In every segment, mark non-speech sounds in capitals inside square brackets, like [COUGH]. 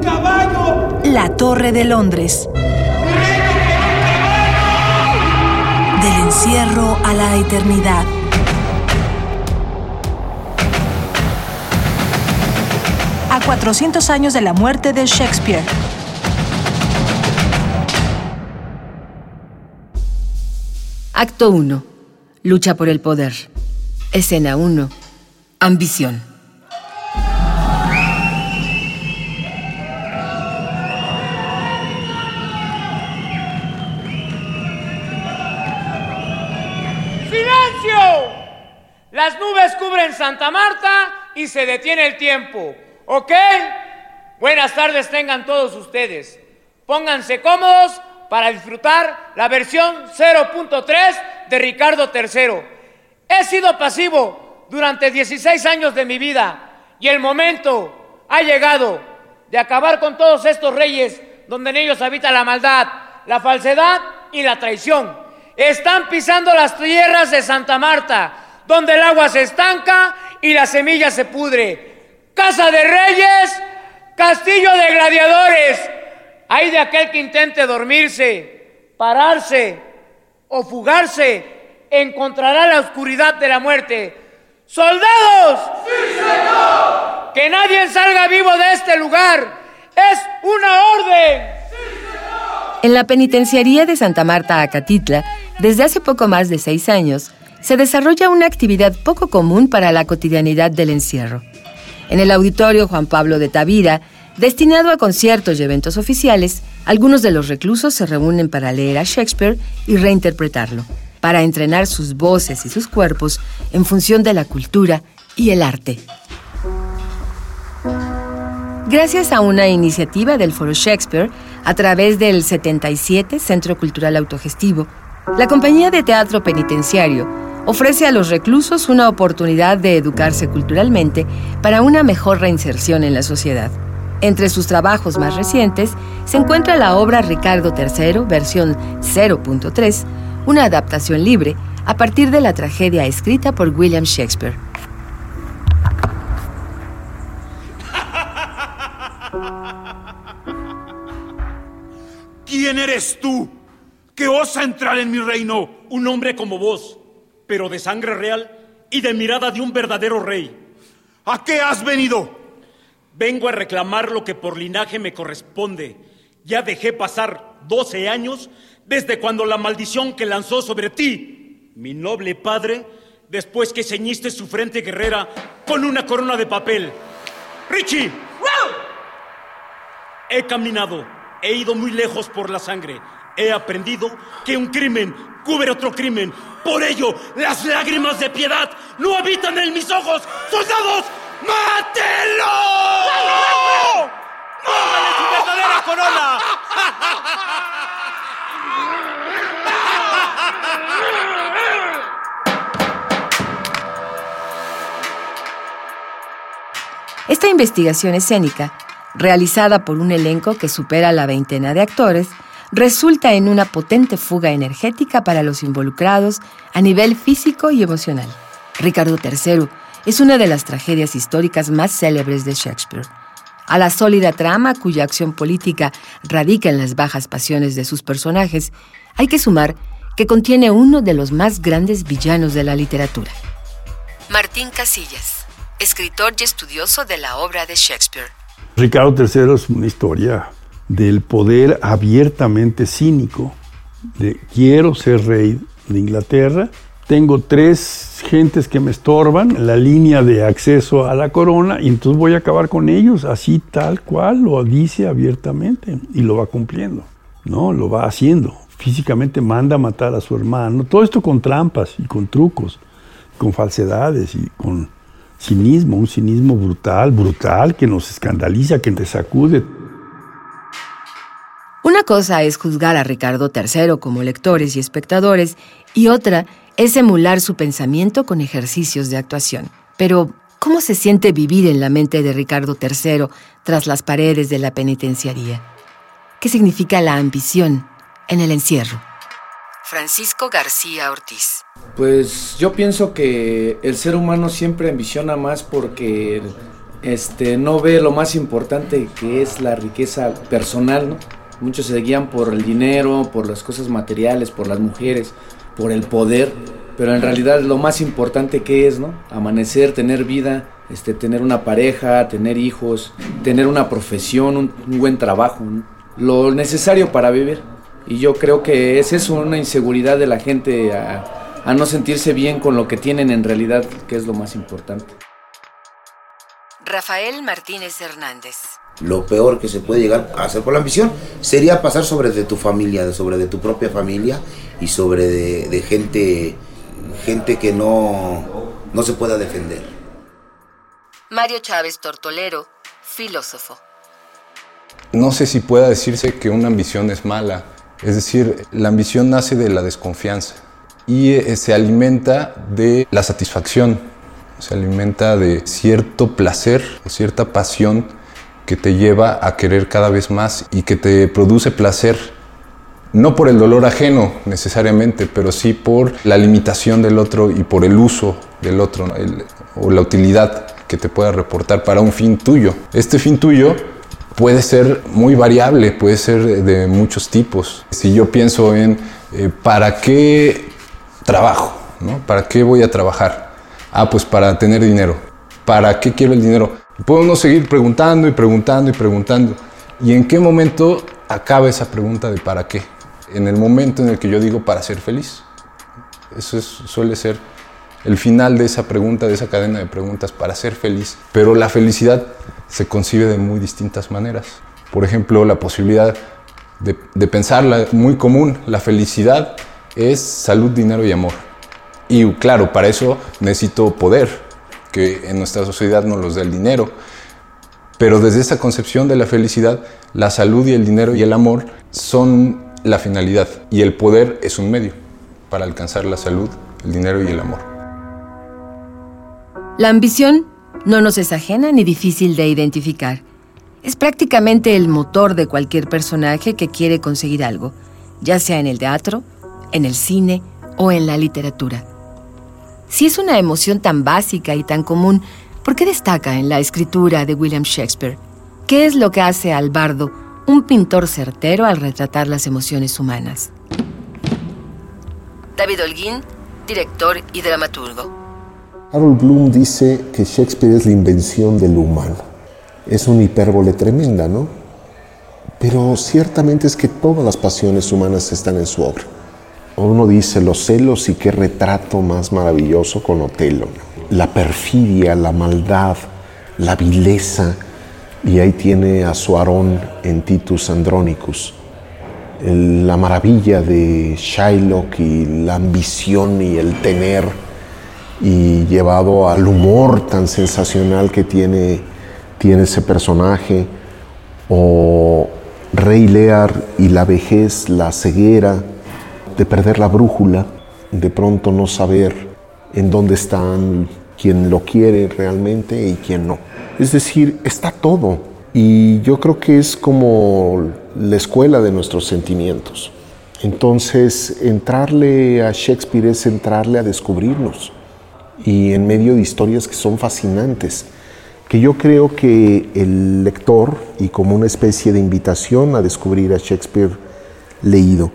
un caballo! La Torre de Londres. Del encierro a la eternidad. A 400 años de la muerte de Shakespeare. Acto 1. Lucha por el poder. Escena 1. Ambición. Las nubes cubren Santa Marta y se detiene el tiempo. ¿Ok? Buenas tardes tengan todos ustedes. Pónganse cómodos para disfrutar la versión 0.3 de Ricardo III. He sido pasivo durante 16 años de mi vida y el momento ha llegado de acabar con todos estos reyes donde en ellos habita la maldad, la falsedad y la traición. Están pisando las tierras de Santa Marta, donde el agua se estanca y la semilla se pudre. Casa de reyes, castillo de gladiadores. Hay de aquel que intente dormirse, pararse o fugarse, encontrará la oscuridad de la muerte. ¡Soldados! ¡Sí, señor! Que nadie salga vivo de este lugar. ¡Es una orden! En la penitenciaría de Santa Marta, Acatitla, desde hace poco más de seis años, se desarrolla una actividad poco común para la cotidianidad del encierro. En el auditorio Juan Pablo de Tavira, destinado a conciertos y eventos oficiales, algunos de los reclusos se reúnen para leer a Shakespeare y reinterpretarlo, para entrenar sus voces y sus cuerpos en función de la cultura y el arte. Gracias a una iniciativa del Foro Shakespeare, a través del 77 Centro Cultural Autogestivo, la compañía de teatro penitenciario ofrece a los reclusos una oportunidad de educarse culturalmente para una mejor reinserción en la sociedad. Entre sus trabajos más recientes se encuentra la obra Ricardo III, versión 0.3, una adaptación libre a partir de la tragedia escrita por William Shakespeare. ¿Quién eres tú que osa entrar en mi reino? Un hombre como vos, pero de sangre real y de mirada de un verdadero rey. ¿A qué has venido? Vengo a reclamar lo que por linaje me corresponde. Ya dejé pasar 12 años desde cuando la maldición que lanzó sobre ti, mi noble padre, después que ceñiste su frente guerrera con una corona de papel. ¡Richie! He caminado, he ido muy lejos por la sangre. He aprendido que un crimen cubre otro crimen. Por ello, las lágrimas de piedad no habitan en mis ojos. ¡Soldados! ¡Mátelo! ¡Póngale su verdadera corona! Esta investigación escénica, realizada por un elenco que supera la veintena de actores, resulta en una potente fuga energética para los involucrados a nivel físico y emocional. Ricardo III es una de las tragedias históricas más célebres de Shakespeare. A la sólida trama cuya acción política radica en las bajas pasiones de sus personajes, hay que sumar que contiene uno de los más grandes villanos de la literatura. Martín Casillas, escritor y estudioso de la obra de Shakespeare. Ricardo III es una historia del poder abiertamente cínico, de quiero ser rey de Inglaterra, tengo tres gentes que me estorban la línea de acceso a la corona y entonces voy a acabar con ellos, así tal cual lo dice abiertamente y lo va cumpliendo, ¿no? Lo va haciendo. Físicamente manda a matar a su hermano, todo esto con trampas y con trucos, con falsedades y con cinismo, un cinismo brutal, brutal, que nos escandaliza, que te sacude. Una cosa es juzgar a Ricardo III como lectores y espectadores y otra es emular su pensamiento con ejercicios de actuación. Pero, ¿cómo se siente vivir en la mente de Ricardo III tras las paredes de la penitenciaría? ¿Qué significa la ambición en el encierro? Francisco García Ortiz. Pues yo pienso que el ser humano siempre ambiciona más porque este, no ve lo más importante que es la riqueza personal, ¿no? Muchos se guían por el dinero, por las cosas materiales, por las mujeres, por el poder, pero en realidad lo más importante que es, ¿no? Amanecer, tener vida, este, tener una pareja, tener hijos, tener una profesión, un, buen trabajo, lo necesario para vivir. Y yo creo que es eso, una inseguridad de la gente a, a no sentirse bien con lo que tienen en realidad, que es lo más importante. Rafael Martínez Hernández. Lo peor que se puede llegar a hacer por la ambición sería pasar sobre de tu familia, sobre de tu propia familia y sobre de, de gente, gente que no, no se pueda defender. Mario Chávez Tortolero, filósofo. No sé si pueda decirse que una ambición es mala. Es decir, la ambición nace de la desconfianza y eh, se alimenta de la satisfacción, se alimenta de cierto placer o cierta pasión que te lleva a querer cada vez más y que te produce placer, no por el dolor ajeno necesariamente, pero sí por la limitación del otro y por el uso del otro o la utilidad que te pueda reportar para un fin tuyo. Este fin tuyo puede ser muy variable, puede ser de muchos tipos. Si yo pienso en eh, para qué trabajo, ¿no? ¿Para qué voy a trabajar? Ah, pues para tener dinero. ¿Para qué quiero el dinero? Podemos seguir preguntando y preguntando y preguntando. ¿Y en qué momento acaba esa pregunta de para qué? En el momento en el que yo digo para ser feliz. Eso suele ser el final de esa pregunta, de esa cadena de preguntas para ser feliz. Pero la felicidad se concibe de muy distintas maneras. Por ejemplo, la posibilidad de, pensarla muy común, la felicidad es salud, dinero y amor. Y claro, para eso necesito poder, que en nuestra sociedad nos los da el dinero. Pero desde esa concepción de la felicidad, la salud y el dinero y el amor son la finalidad y el poder es un medio para alcanzar la salud, el dinero y el amor. La ambición no nos es ajena ni difícil de identificar. Es prácticamente el motor de cualquier personaje que quiere conseguir algo, ya sea en el teatro, en el cine o en la literatura. Si es una emoción tan básica y tan común, ¿por qué destaca en la escritura de William Shakespeare? ¿Qué es lo que hace al bardo un pintor certero al retratar las emociones humanas? David Holguín, director y dramaturgo. Harold Bloom dice que Shakespeare es la invención del humano. Es una hipérbole tremenda, ¿no? Pero ciertamente es que todas las pasiones humanas están en su obra. Uno dice los celos y qué retrato más maravilloso con Otelo. La perfidia, la maldad, la vileza. Y ahí tiene a su Aarón en Titus Andronicus. La maravilla de Shylock y la ambición y el tener y llevado al humor tan sensacional que tiene, tiene ese personaje, o Rey Lear y la vejez, la ceguera, de perder la brújula, de pronto no saber en dónde están quien lo quiere realmente y quien no. Es decir, está todo. Y yo creo que es como la escuela de nuestros sentimientos. Entonces, entrarle a Shakespeare es entrarle a descubrirnos y en medio de historias que son fascinantes, que yo creo que el lector, y como una especie de invitación a descubrir a Shakespeare leído,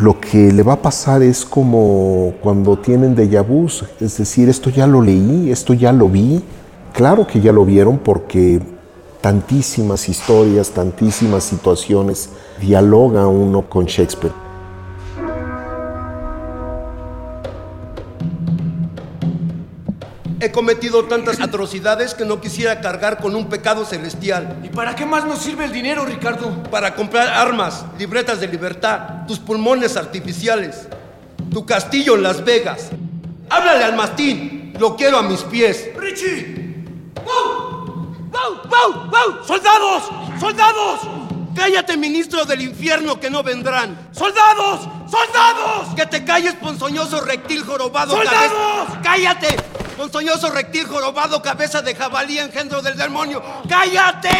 lo que le va a pasar es como cuando tienen déjà vu, es decir, esto ya lo leí, esto ya lo vi. Claro que ya lo vieron porque tantísimas historias, tantísimas situaciones dialoga uno con Shakespeare. He cometido tantas atrocidades que no quisiera cargar con un pecado celestial. ¿Y para qué más nos sirve el dinero, Ricardo? Para comprar armas, libretas de libertad, tus pulmones artificiales, tu castillo en Las Vegas. Háblale al mastín, lo quiero a mis pies. ¡Richie! ¡Wow! ¡Wow! ¡Wow! ¡Wow! ¡Soldados! ¡Soldados! Cállate, ministro del infierno, que no vendrán. ¡Soldados! ¡Soldados! Que te calles, ponzoñoso reptil jorobado. ¡Soldados! ¡Cállate! Ponzoñoso reptil jorobado, cabeza de jabalí, engendro del demonio. ¡Cállate!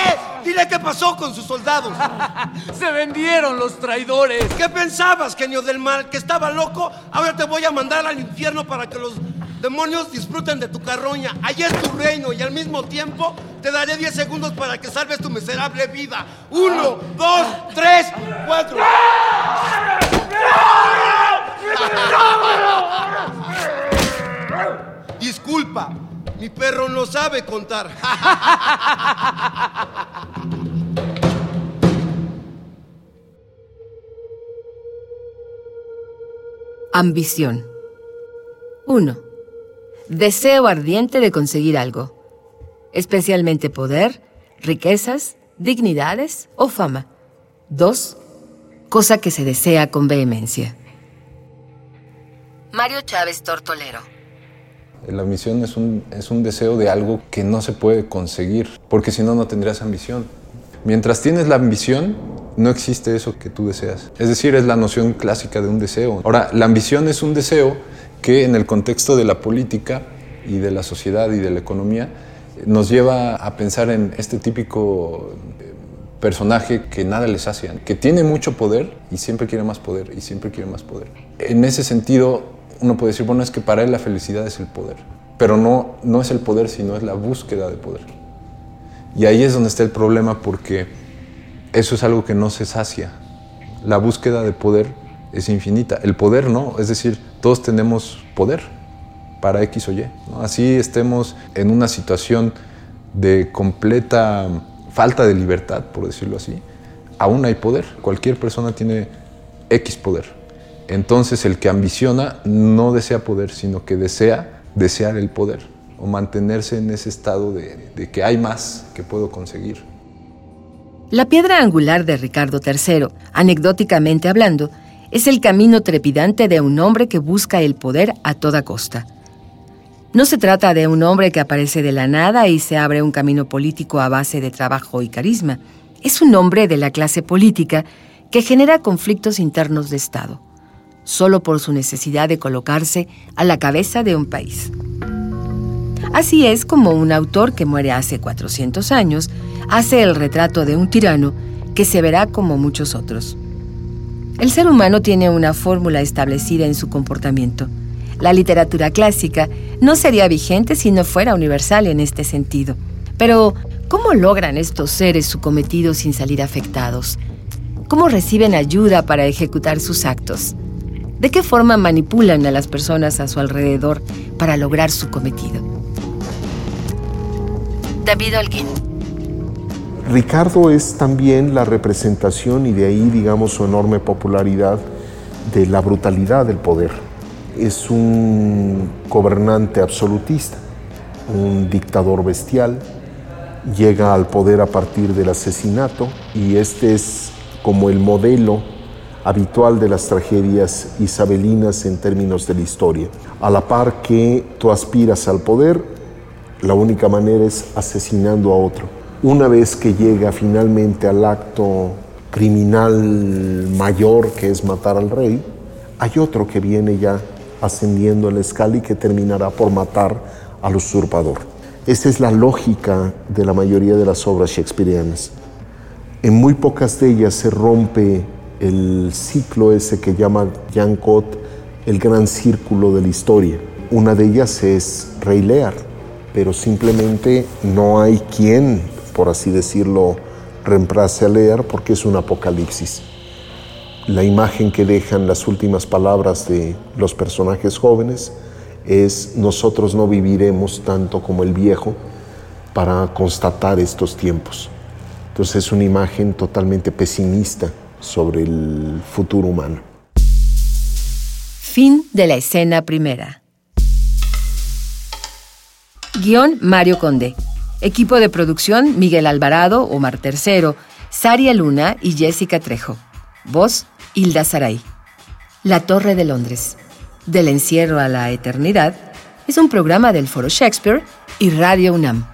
Dile qué pasó con sus soldados. [LAUGHS] Se vendieron los traidores. ¿Qué pensabas, genio del mal? ¿Que estaba loco? Ahora te voy a mandar al infierno para que los Demonios, disfruten de tu carroña. Allí es tu reino y al mismo tiempo te daré 10 segundos para que salves tu miserable vida. Uno, dos, tres, cuatro. Disculpa, mi perro no sabe contar. [LAUGHS] Ambición. 1. Deseo ardiente de conseguir algo, especialmente poder, riquezas, dignidades o fama. 2. Cosa que se desea con vehemencia. Mario Chávez Tortolero. La ambición es un, es un deseo de algo que no se puede conseguir, porque si no, no tendrías ambición. Mientras tienes la ambición, no existe eso que tú deseas. Es decir, es la noción clásica de un deseo. Ahora, la ambición es un deseo que en el contexto de la política y de la sociedad y de la economía nos lleva a pensar en este típico eh, personaje que nada le sacia, que tiene mucho poder y siempre quiere más poder y siempre quiere más poder. En ese sentido, uno puede decir, bueno, es que para él la felicidad es el poder, pero no, no es el poder, sino es la búsqueda de poder. Y ahí es donde está el problema porque eso es algo que no se sacia. La búsqueda de poder es infinita. El poder no, es decir, todos tenemos poder para X o Y. Así estemos en una situación de completa falta de libertad, por decirlo así, aún hay poder. Cualquier persona tiene X poder. Entonces el que ambiciona no desea poder, sino que desea desear el poder o mantenerse en ese estado de, que hay más que puedo conseguir. La piedra angular de Ricardo III, anecdóticamente hablando, es el camino trepidante de un hombre que busca el poder a toda costa. No se trata de un hombre que aparece de la nada y se abre un camino político a base de trabajo y carisma. Es un hombre de la clase política que genera conflictos internos de Estado, solo por su necesidad de colocarse a la cabeza de un país. Así es como un autor que muere hace 400 años hace el retrato de un tirano que se verá como muchos otros. El ser humano tiene una fórmula establecida en su comportamiento. La literatura clásica no sería vigente si no fuera universal en este sentido. Pero, ¿cómo logran estos seres su cometido sin salir afectados? ¿Cómo reciben ayuda para ejecutar sus actos? ¿De qué forma manipulan a las personas a su alrededor para lograr su cometido? David Holguín. Ricardo es también la representación y de ahí, digamos, su enorme popularidad de la brutalidad del poder. Es un gobernante absolutista, un dictador bestial, llega al poder a partir del asesinato y este es como el modelo habitual de las tragedias isabelinas en términos de la historia. A la par que tú aspiras al poder, la única manera es asesinando a otro una vez que llega finalmente al acto criminal mayor que es matar al rey, hay otro que viene ya ascendiendo en la escala y que terminará por matar al usurpador. Esta es la lógica de la mayoría de las obras shakespearianas. En muy pocas de ellas se rompe el ciclo ese que llama Jean Cot el gran círculo de la historia. Una de ellas es Rey Lear, pero simplemente no hay quien por así decirlo, reemplace a leer porque es un apocalipsis. La imagen que dejan las últimas palabras de los personajes jóvenes es nosotros no viviremos tanto como el viejo para constatar estos tiempos. Entonces es una imagen totalmente pesimista sobre el futuro humano. Fin de la escena primera. Guión Mario Conde. Equipo de producción Miguel Alvarado, Omar Tercero, Saria Luna y Jessica Trejo. Voz Hilda Saray. La Torre de Londres. Del encierro a la eternidad es un programa del Foro Shakespeare y Radio UNAM.